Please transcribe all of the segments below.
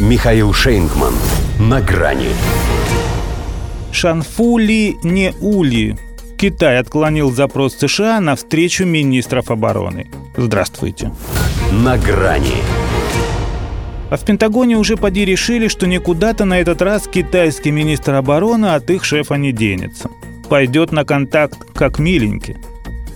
Михаил Шейнгман. На грани. Шанфули не ули. Китай отклонил запрос США на встречу министров обороны. Здравствуйте. На грани. А в Пентагоне уже поди решили, что никуда-то на этот раз китайский министр обороны от их шефа не денется. Пойдет на контакт как миленький.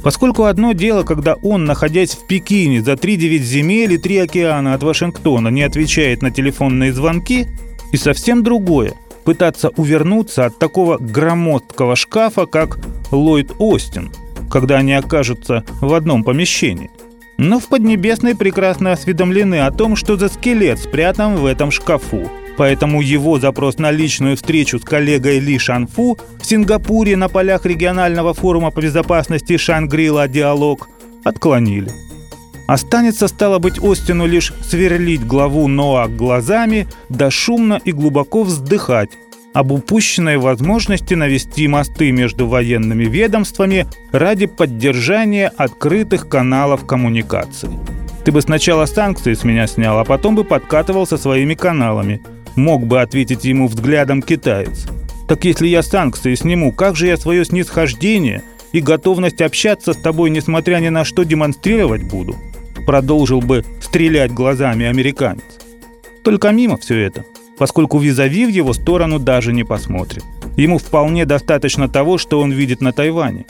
Поскольку одно дело, когда он, находясь в Пекине за 3-9 земель и 3 океана от Вашингтона, не отвечает на телефонные звонки, и совсем другое – пытаться увернуться от такого громоздкого шкафа, как Ллойд Остин, когда они окажутся в одном помещении. Но в Поднебесной прекрасно осведомлены о том, что за скелет спрятан в этом шкафу – Поэтому его запрос на личную встречу с коллегой Ли Шанфу в Сингапуре на полях регионального форума по безопасности Шангрила «Диалог» отклонили. Останется, стало быть, Остину лишь сверлить главу Ноак глазами, да шумно и глубоко вздыхать об упущенной возможности навести мосты между военными ведомствами ради поддержания открытых каналов коммуникации. Ты бы сначала санкции с меня снял, а потом бы подкатывал со своими каналами – мог бы ответить ему взглядом китаец. Так если я санкции сниму, как же я свое снисхождение и готовность общаться с тобой, несмотря ни на что, демонстрировать буду? Продолжил бы стрелять глазами американец. Только мимо все это, поскольку визави в его сторону даже не посмотрит. Ему вполне достаточно того, что он видит на Тайване.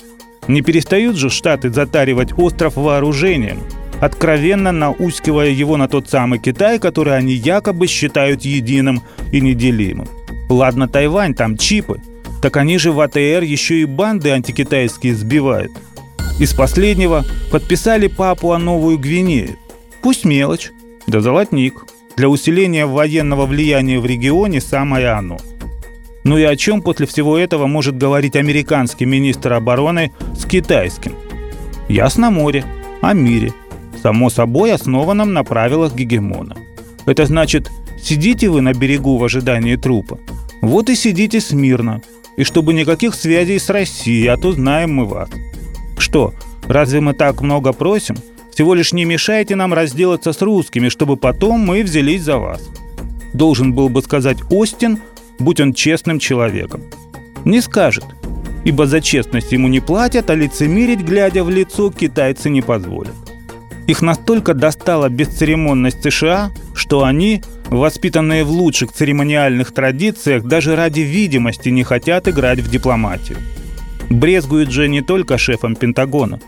Не перестают же Штаты затаривать остров вооружением, откровенно наускивая его на тот самый Китай, который они якобы считают единым и неделимым. Ладно, Тайвань, там чипы. Так они же в АТР еще и банды антикитайские сбивают. Из последнего подписали папу о Новую Гвинею. Пусть мелочь, да золотник. Для усиления военного влияния в регионе самое оно. Ну и о чем после всего этого может говорить американский министр обороны с китайским? Ясно море, о мире – само собой основанном на правилах гегемона. Это значит, сидите вы на берегу в ожидании трупа. Вот и сидите смирно. И чтобы никаких связей с Россией, а то знаем мы вас. Что, разве мы так много просим? Всего лишь не мешайте нам разделаться с русскими, чтобы потом мы взялись за вас. Должен был бы сказать Остин, будь он честным человеком. Не скажет, ибо за честность ему не платят, а лицемерить, глядя в лицо, китайцы не позволят. Их настолько достала бесцеремонность США, что они, воспитанные в лучших церемониальных традициях, даже ради видимости не хотят играть в дипломатию. Брезгуют же не только шефом Пентагона.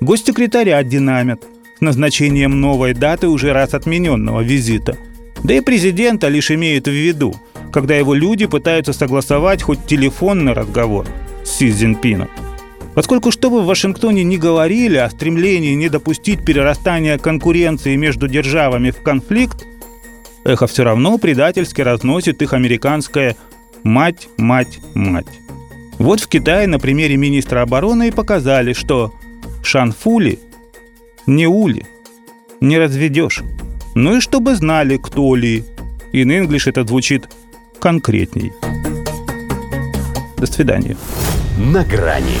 Госсекретаря динамят с назначением новой даты уже раз отмененного визита. Да и президента лишь имеют в виду, когда его люди пытаются согласовать хоть телефонный разговор с Си Цзиньпином. Поскольку что бы в Вашингтоне не говорили о стремлении не допустить перерастания конкуренции между державами в конфликт, эхо все равно предательски разносит их американское «мать, мать, мать». Вот в Китае на примере министра обороны и показали, что шанфули не ули, не разведешь. Ну и чтобы знали, кто ли. И на English это звучит конкретней. До свидания. На грани